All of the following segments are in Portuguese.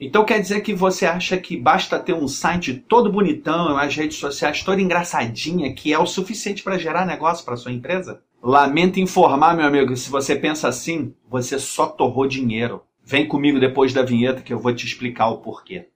Então quer dizer que você acha que basta ter um site todo bonitão, as redes sociais toda engraçadinha, que é o suficiente para gerar negócio para sua empresa? Lamento informar, meu amigo, se você pensa assim, você só torrou dinheiro. Vem comigo depois da vinheta que eu vou te explicar o porquê.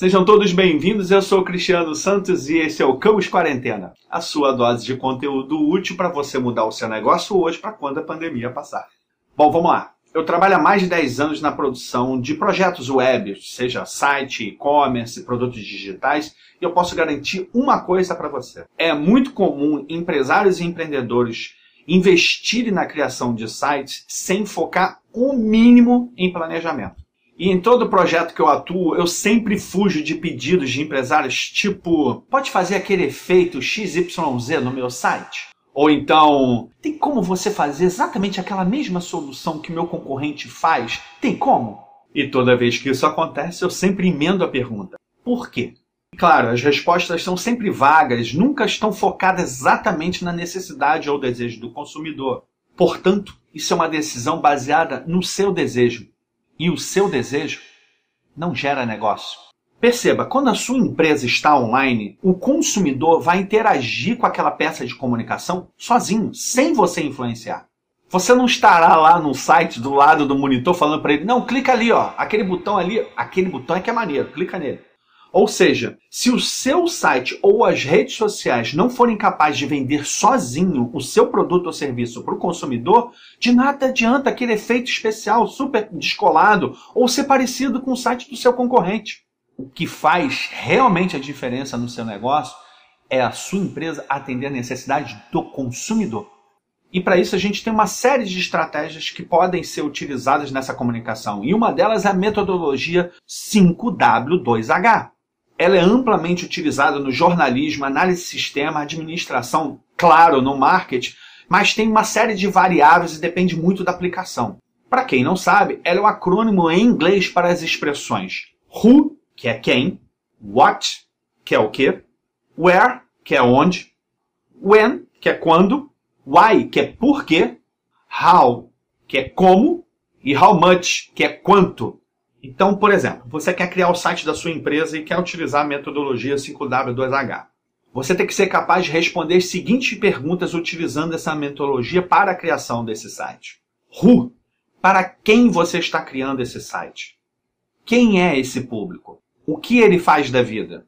Sejam todos bem-vindos, eu sou o Cristiano Santos e esse é o Camus Quarentena, a sua dose de conteúdo útil para você mudar o seu negócio hoje para quando a pandemia passar. Bom, vamos lá. Eu trabalho há mais de 10 anos na produção de projetos web, seja site, e-commerce, produtos digitais, e eu posso garantir uma coisa para você. É muito comum empresários e empreendedores investirem na criação de sites sem focar o mínimo em planejamento. E em todo projeto que eu atuo, eu sempre fujo de pedidos de empresários tipo: pode fazer aquele efeito XYZ no meu site? Ou então, tem como você fazer exatamente aquela mesma solução que meu concorrente faz? Tem como? E toda vez que isso acontece, eu sempre emendo a pergunta: por quê? Claro, as respostas são sempre vagas, nunca estão focadas exatamente na necessidade ou desejo do consumidor. Portanto, isso é uma decisão baseada no seu desejo e o seu desejo não gera negócio. Perceba, quando a sua empresa está online, o consumidor vai interagir com aquela peça de comunicação sozinho, sem você influenciar. Você não estará lá no site do lado do monitor falando para ele: "Não, clica ali, ó, aquele botão ali, aquele botão é que é maneiro, clica nele". Ou seja, se o seu site ou as redes sociais não forem capazes de vender sozinho o seu produto ou serviço para o consumidor, de nada adianta aquele efeito especial super descolado ou ser parecido com o site do seu concorrente. O que faz realmente a diferença no seu negócio é a sua empresa atender a necessidade do consumidor. E para isso a gente tem uma série de estratégias que podem ser utilizadas nessa comunicação. E uma delas é a metodologia 5W2H. Ela é amplamente utilizada no jornalismo, análise de sistema, administração, claro, no marketing, mas tem uma série de variáveis e depende muito da aplicação. Para quem não sabe, ela é um acrônimo em inglês para as expressões who, que é quem, what, que é o que, where, que é onde, when, que é quando, why, que é por quê, how, que é como, e how much, que é quanto. Então, por exemplo, você quer criar o site da sua empresa e quer utilizar a metodologia 5W2H. Você tem que ser capaz de responder as seguintes perguntas utilizando essa metodologia para a criação desse site. Who? Para quem você está criando esse site? Quem é esse público? O que ele faz da vida?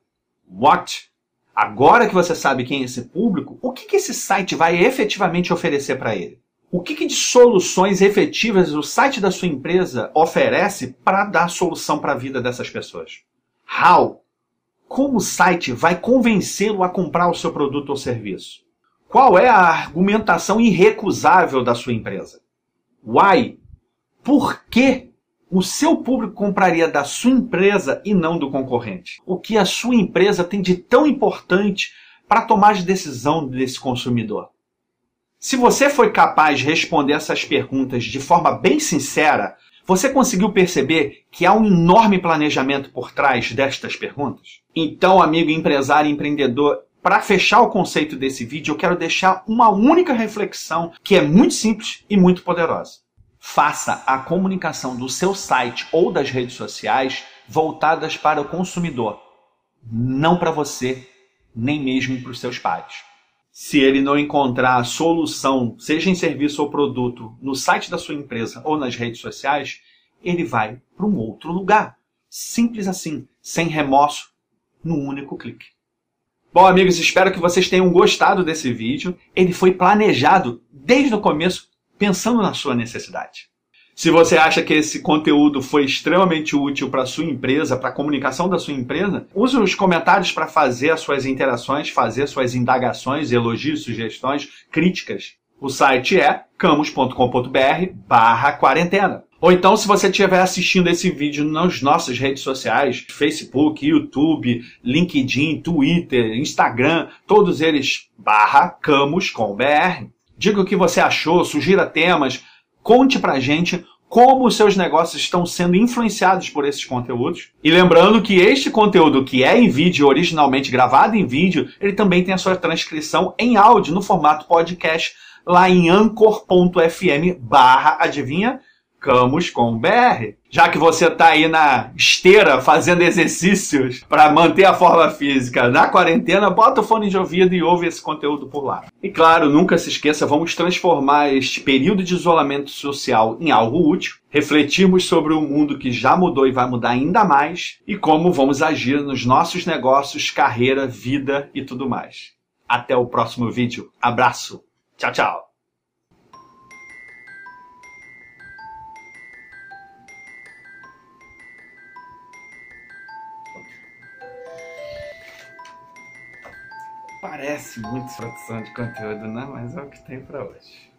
What? Agora que você sabe quem é esse público, o que, esse site vai efetivamente oferecer para ele? O que, que de soluções efetivas o site da sua empresa oferece para dar solução para a vida dessas pessoas? How? Como o site vai convencê-lo a comprar o seu produto ou serviço? Qual é a argumentação irrecusável da sua empresa? Why? Por que o seu público compraria da sua empresa e não do concorrente? O que a sua empresa tem de tão importante para tomar de decisão desse consumidor? Se você foi capaz de responder essas perguntas de forma bem sincera, você conseguiu perceber que há um enorme planejamento por trás destas perguntas? Então, amigo empresário e empreendedor, para fechar o conceito desse vídeo, eu quero deixar uma única reflexão que é muito simples e muito poderosa. Faça a comunicação do seu site ou das redes sociais voltadas para o consumidor, não para você, nem mesmo para os seus pares se ele não encontrar a solução, seja em serviço ou produto, no site da sua empresa ou nas redes sociais, ele vai para um outro lugar. Simples assim, sem remorso, num único clique. Bom, amigos, espero que vocês tenham gostado desse vídeo. Ele foi planejado desde o começo, pensando na sua necessidade. Se você acha que esse conteúdo foi extremamente útil para a sua empresa, para a comunicação da sua empresa, use os comentários para fazer as suas interações, fazer suas indagações, elogios, sugestões, críticas. O site é camus.com.br barra quarentena. Ou então, se você estiver assistindo esse vídeo nas nossas redes sociais, Facebook, YouTube, LinkedIn, Twitter, Instagram, todos eles barra camus com BR. Diga o que você achou, sugira temas, Conte pra gente como os seus negócios estão sendo influenciados por esses conteúdos. E lembrando que este conteúdo que é em vídeo, originalmente gravado em vídeo, ele também tem a sua transcrição em áudio no formato podcast lá em anchor.fm barra, adivinha? Camus com BR. Já que você está aí na esteira fazendo exercícios para manter a forma física na quarentena, bota o fone de ouvido e ouve esse conteúdo por lá. E claro, nunca se esqueça, vamos transformar este período de isolamento social em algo útil, refletirmos sobre o mundo que já mudou e vai mudar ainda mais e como vamos agir nos nossos negócios, carreira, vida e tudo mais. Até o próximo vídeo. Abraço. Tchau, tchau. Parece muito produção de conteúdo, né? Mas é o que tem para hoje.